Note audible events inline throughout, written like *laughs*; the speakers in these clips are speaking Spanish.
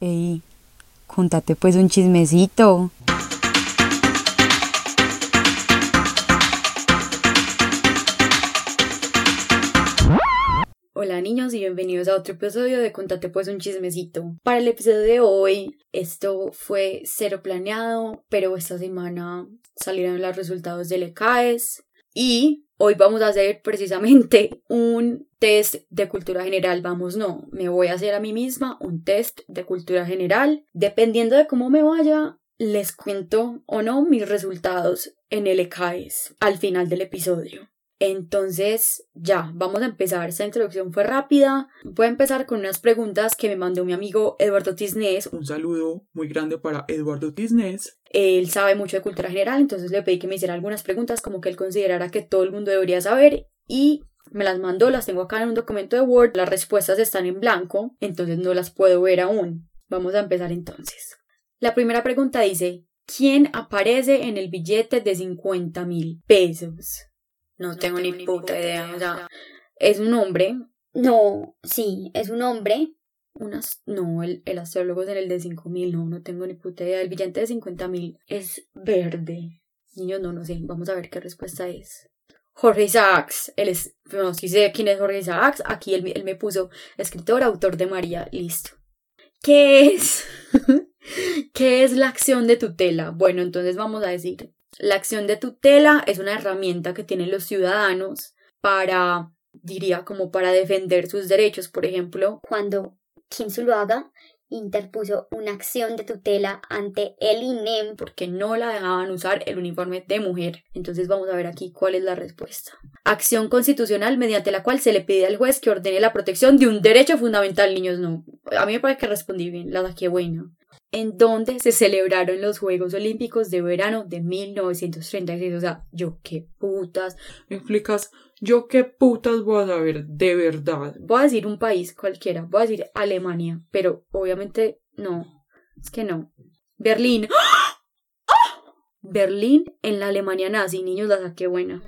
Ey, contate pues un chismecito. Hola niños y bienvenidos a otro episodio de Contate pues un chismecito. Para el episodio de hoy, esto fue cero planeado, pero esta semana salieron los resultados del ECAES y hoy vamos a hacer precisamente *laughs* un test de cultura general. Vamos, no, me voy a hacer a mí misma un test de cultura general. Dependiendo de cómo me vaya, les cuento o no mis resultados en el ECAES al final del episodio. Entonces, ya, vamos a empezar. Esta introducción fue rápida. Voy a empezar con unas preguntas que me mandó mi amigo Eduardo Tisnés. Un saludo muy grande para Eduardo Tisnés. Él sabe mucho de cultura general, entonces le pedí que me hiciera algunas preguntas como que él considerara que todo el mundo debería saber y me las mandó, las tengo acá en un documento de Word. Las respuestas están en blanco, entonces no las puedo ver aún. Vamos a empezar entonces. La primera pregunta dice, ¿quién aparece en el billete de 50 mil pesos? No, tengo, ni puta idea. O sea, es un hombre. No, sí, es un hombre. Unas, no, el, el astrólogo es en el de 5000, no, no tengo ni puta idea. El billete de 50.000 es verde. Niños, no, no sé. Vamos a ver qué respuesta es. Jorge Isaacs, él es, no, si sé quién es Jorge Isaacs, aquí él, él me puso escritor, autor de María, listo. ¿Qué es? *laughs* ¿Qué es la acción de tutela? Bueno, entonces vamos a decir, la acción de tutela es una herramienta que tienen los ciudadanos para, diría, como para defender sus derechos, por ejemplo. Cuando Kim Zuluaga interpuso una acción de tutela ante el INEM porque no la dejaban usar el uniforme de mujer. Entonces vamos a ver aquí cuál es la respuesta. Acción constitucional mediante la cual se le pide al juez que ordene la protección de un derecho fundamental, niños, no. A mí me parece que respondí bien, la saqué buena. En donde se celebraron los Juegos Olímpicos de verano de 1936. O sea, yo qué putas. ¿Me explicas? Yo qué putas voy a saber de verdad. Voy a decir un país cualquiera, voy a decir Alemania, pero obviamente no, es que no. Berlín. ¡Ah! Berlín en la Alemania nazi, niños, la saqué buena.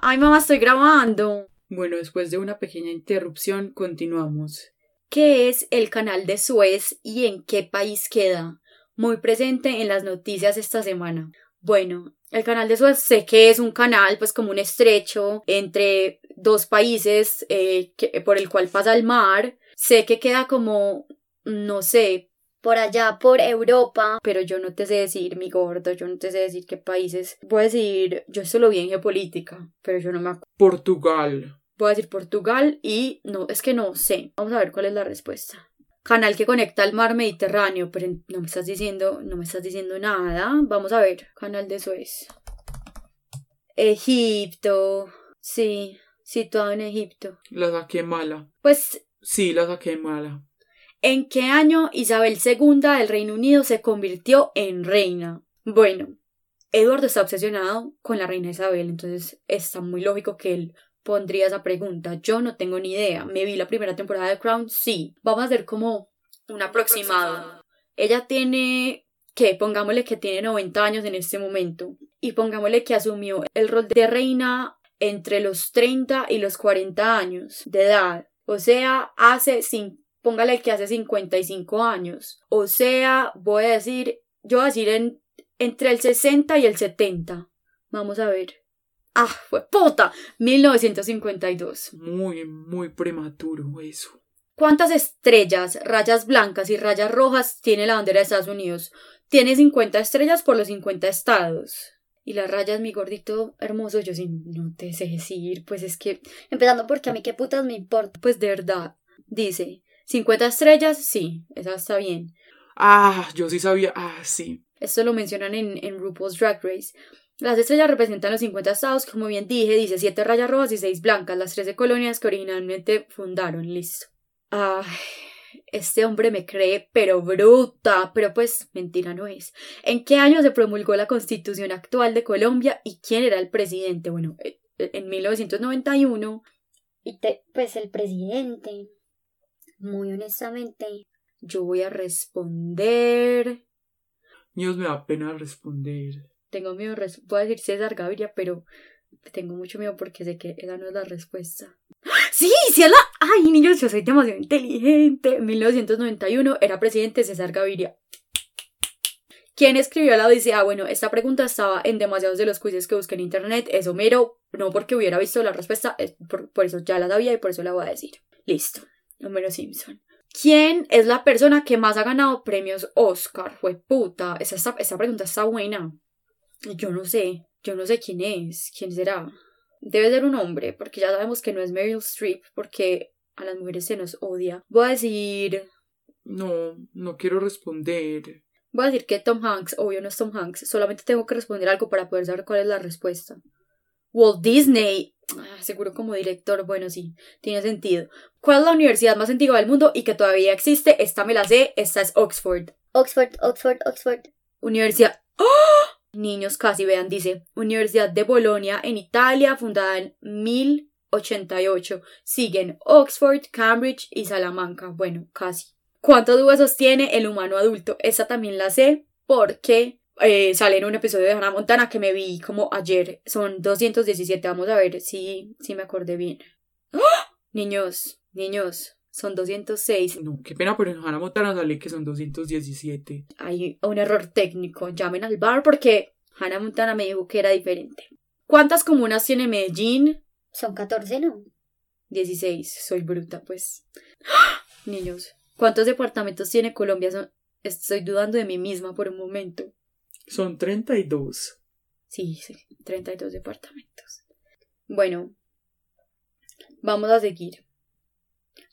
Ay, mamá, estoy grabando. Bueno, después de una pequeña interrupción, continuamos. ¿Qué es el canal de Suez y en qué país queda? Muy presente en las noticias esta semana. Bueno, el canal de Suez sé que es un canal, pues como un estrecho entre dos países eh, que, por el cual pasa el mar. Sé que queda como, no sé, por allá, por Europa. Pero yo no te sé decir, mi gordo, yo no te sé decir qué países. Voy a decir, yo esto vi en geopolítica, pero yo no me acuerdo. Portugal. Voy a decir Portugal y no, es que no sé. Vamos a ver cuál es la respuesta canal que conecta al mar Mediterráneo, pero no me estás diciendo, no me estás diciendo nada. Vamos a ver, canal de Suez. Egipto, sí, situado en Egipto. La saqué mala. Pues Sí, la saqué mala. ¿En qué año Isabel II del Reino Unido se convirtió en reina? Bueno, Eduardo está obsesionado con la reina Isabel, entonces está muy lógico que él pondría esa pregunta. Yo no tengo ni idea. ¿Me vi la primera temporada de Crown? Sí. Vamos a hacer como un aproximado. Ella tiene que pongámosle que tiene 90 años en este momento y pongámosle que asumió el rol de reina entre los 30 y los 40 años de edad. O sea, hace póngale que hace 55 años. O sea, voy a decir, yo voy a decir en, entre el 60 y el 70. Vamos a ver. Ah, fue puta. 1952. Muy, muy prematuro eso. ¿Cuántas estrellas, rayas blancas y rayas rojas tiene la bandera de Estados Unidos? Tiene 50 estrellas por los 50 estados. Y las rayas, mi gordito hermoso, yo sí no te sé decir, pues es que, Empezando porque a mí qué putas me importa. pues de verdad, dice, 50 estrellas, sí, esa está bien. Ah, yo sí sabía. Ah, sí. Esto lo mencionan en, en RuPaul's Drag Race. Las estrellas representan los 50 estados, como bien dije, dice 7 rayas rojas y 6 blancas, las 13 colonias que originalmente fundaron. Listo. Ay, este hombre me cree, pero bruta. Pero pues, mentira no es. ¿En qué año se promulgó la constitución actual de Colombia y quién era el presidente? Bueno, eh, en 1991. Y te, pues el presidente, muy honestamente, Yo voy a responder. Dios me da pena responder. Tengo miedo, voy a decir César Gaviria, pero tengo mucho miedo porque sé que esa no es la respuesta. *gasps* Sí, sí es la... Ay, niños, yo soy demasiado inteligente. En 1991 era presidente César Gaviria. ¿Quién escribió la Odisea? Bueno, esta pregunta estaba en demasiados de los quizzes que busqué en internet. Es Homero, no porque hubiera visto la respuesta, es por, eso ya la sabía y por eso la voy a decir. Listo, Homero Simpson. ¿Quién es la persona que más ha ganado premios Oscar? Fue puta. Esta, esta pregunta está buena. Yo no sé. Yo no sé quién es. ¿Quién será? Debe ser un hombre, porque ya sabemos que no es Meryl Streep, porque a las mujeres se nos odia. Voy a decir. No, no quiero responder. Voy a decir que Tom Hanks, obvio no es Tom Hanks, solamente tengo que responder algo para poder saber cuál es la respuesta. Walt Disney, ah, seguro como director, bueno, sí, tiene sentido. ¿Cuál es la universidad más antigua del mundo y que todavía existe? Esta me la sé, esta es Oxford. Oxford, Oxford, Oxford. Universidad. ¡Oh! Niños casi vean, dice. Universidad de Bolonia en Italia, fundada en 1088. Siguen Oxford, Cambridge y Salamanca. Bueno, casi. ¿Cuántos huesos tiene el humano adulto? Esa también la sé porque eh, sale en un episodio de Hannah Montana que me vi como ayer. Son 217. Vamos a ver si, si me acordé bien. ¡Ah! Niños, niños, son 206. No, qué pena, pero en Hannah Montana sale que son 217. Hay un error técnico. Llamen al bar porque Hannah Montana me dijo que era diferente. ¿Cuántas comunas tiene Medellín? Son 14, ¿no? 16. Soy bruta, pues. ¡Ah! *gasps* Niños, ¿cuántos departamentos tiene Colombia? Son- Estoy dudando de mí misma por un momento. Son 32. Sí, sí, 32 departamentos. Bueno, vamos a seguir.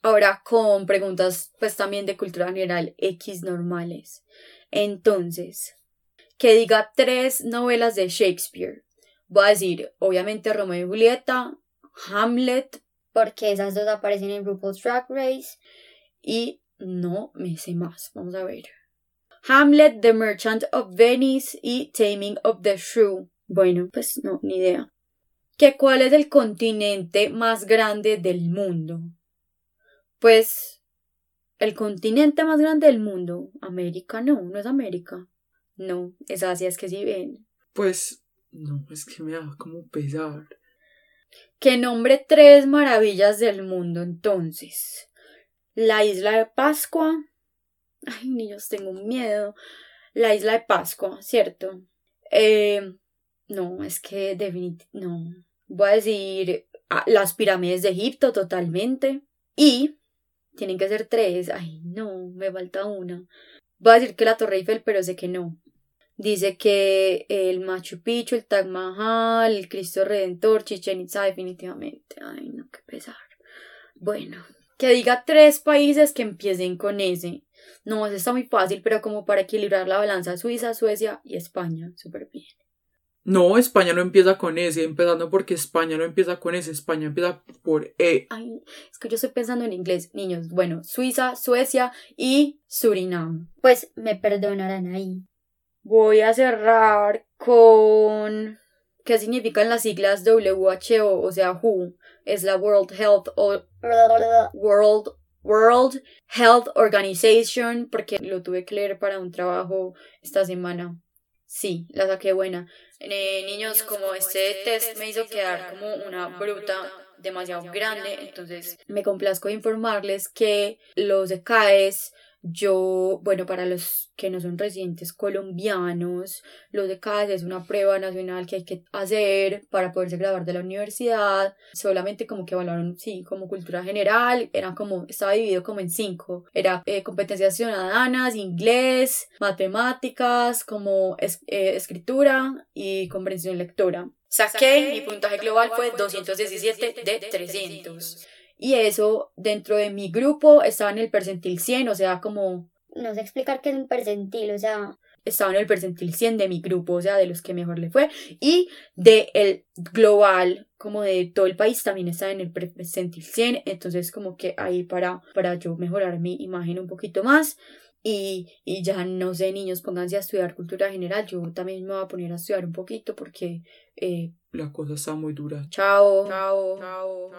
Ahora con preguntas pues también de cultura general X normales. Entonces, que diga tres novelas de Shakespeare. Voy a decir, obviamente Romeo y Julieta, Hamlet Porque esas dos aparecen en RuPaul's Drag Race. y no me sé más. Vamos a ver. Hamlet, The Merchant of Venice y Taming of the Shrew. Bueno, pues no, ni idea. ¿Que cuál es el continente más grande del mundo? Pues el continente más grande del mundo. América, no, no es América. No, es Asia, es que si ven. Pues, no, es que me da como pesar. Que nombre tres maravillas del mundo entonces. La isla de Pascua. Ay, niños, tengo miedo. La isla de Pascua, ¿cierto? Eh, no, es que definitivamente no. Voy a decir ah, las pirámides de Egipto totalmente. Y tienen que ser tres. Ay, no, me falta una. Voy a decir que la Torre Eiffel, pero sé que no. Dice que el Machu Picchu, el Taj Mahal, el Cristo Redentor, Chichen Itza, definitivamente. Ay, no, qué pesar. Bueno, que diga tres países que empiecen con ese. No, eso está muy fácil, pero como para equilibrar la balanza, Suiza, Suecia y España. Súper bien. No, España no empieza con S, empezando porque España no empieza con S, España empieza por E. Ay, es que yo estoy pensando en inglés, niños. Bueno, Suiza, Suecia y Surinam. Pues me perdonarán ahí. Voy a cerrar con qué significan las siglas WHO, o sea, WHO es la World Health o World World Health Organization porque lo tuve que leer para un trabajo esta semana. Sí, la saqué buena. Eh, niños, como este test me hizo quedar como una bruta demasiado grande, entonces me complazco de informarles que los de CAES yo, bueno, para los que no son residentes colombianos, los de CAES es una prueba nacional que hay que hacer para poderse graduar de la universidad. Solamente como que evaluaron, sí, como cultura general, era como, estaba dividido como en cinco. Era eh, competencias ciudadanas, inglés, matemáticas, como es- eh, escritura y comprensión lectora. Saqué, mi puntaje global fue 217 de 300. Y eso dentro de mi grupo estaba en el percentil 100, o sea, como No sé explicar qué es un percentil, o sea, estaba en el percentil 100 de mi grupo, o sea, de los que mejor le fue. Y de el global, como de todo el país, también estaba en el percentil 100. Entonces, como que ahí para, para yo mejorar mi imagen un poquito más. Y, y ya no sé, niños, pónganse a estudiar cultura general. Yo también me voy a poner a estudiar un poquito porque... Eh, La cosa está muy dura. chao. Chao. Chao.